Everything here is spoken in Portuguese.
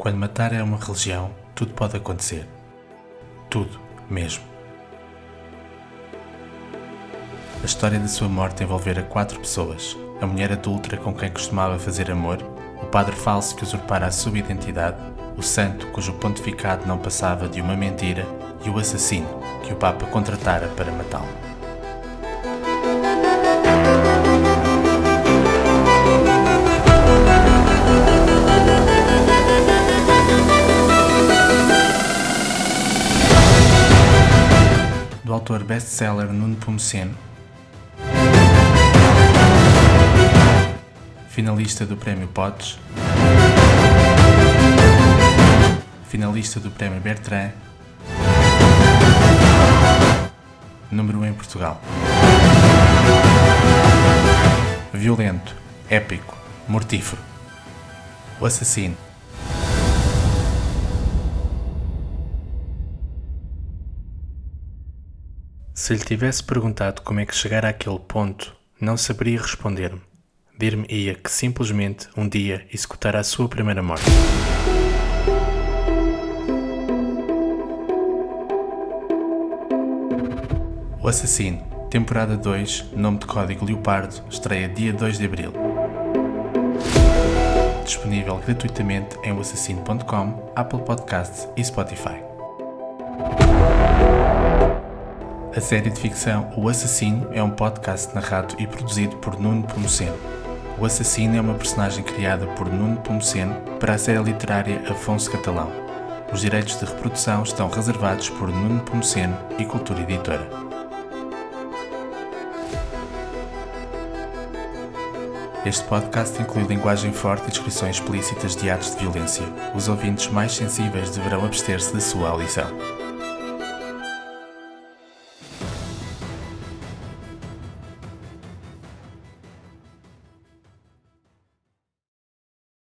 Quando matar é uma religião, tudo pode acontecer. Tudo, mesmo. A história da sua morte envolvera quatro pessoas: a mulher adulta com quem costumava fazer amor, o padre falso que usurpara a sua identidade, o santo cujo pontificado não passava de uma mentira e o assassino que o Papa contratara para matá-lo. Autor best-seller Nuno Pomoceno, finalista do Prémio Potes, finalista do Prémio Bertrand, número 1 em Portugal. Violento, épico, mortífero. O assassino. Se lhe tivesse perguntado como é que chegara àquele ponto, não saberia responder-me. Dir-me-ia que simplesmente um dia executara a sua primeira morte. O Assassino, temporada 2, nome de código Leopardo, estreia dia 2 de abril. Disponível gratuitamente em oassassino.com, Apple Podcasts e Spotify. A série de ficção O Assassino é um podcast narrado e produzido por Nuno Pomoceno. O Assassino é uma personagem criada por Nuno Pomoceno para a série literária Afonso Catalão. Os direitos de reprodução estão reservados por Nuno Pomoceno e Cultura Editora. Este podcast inclui linguagem forte e descrições explícitas de atos de violência. Os ouvintes mais sensíveis deverão abster-se da sua audição.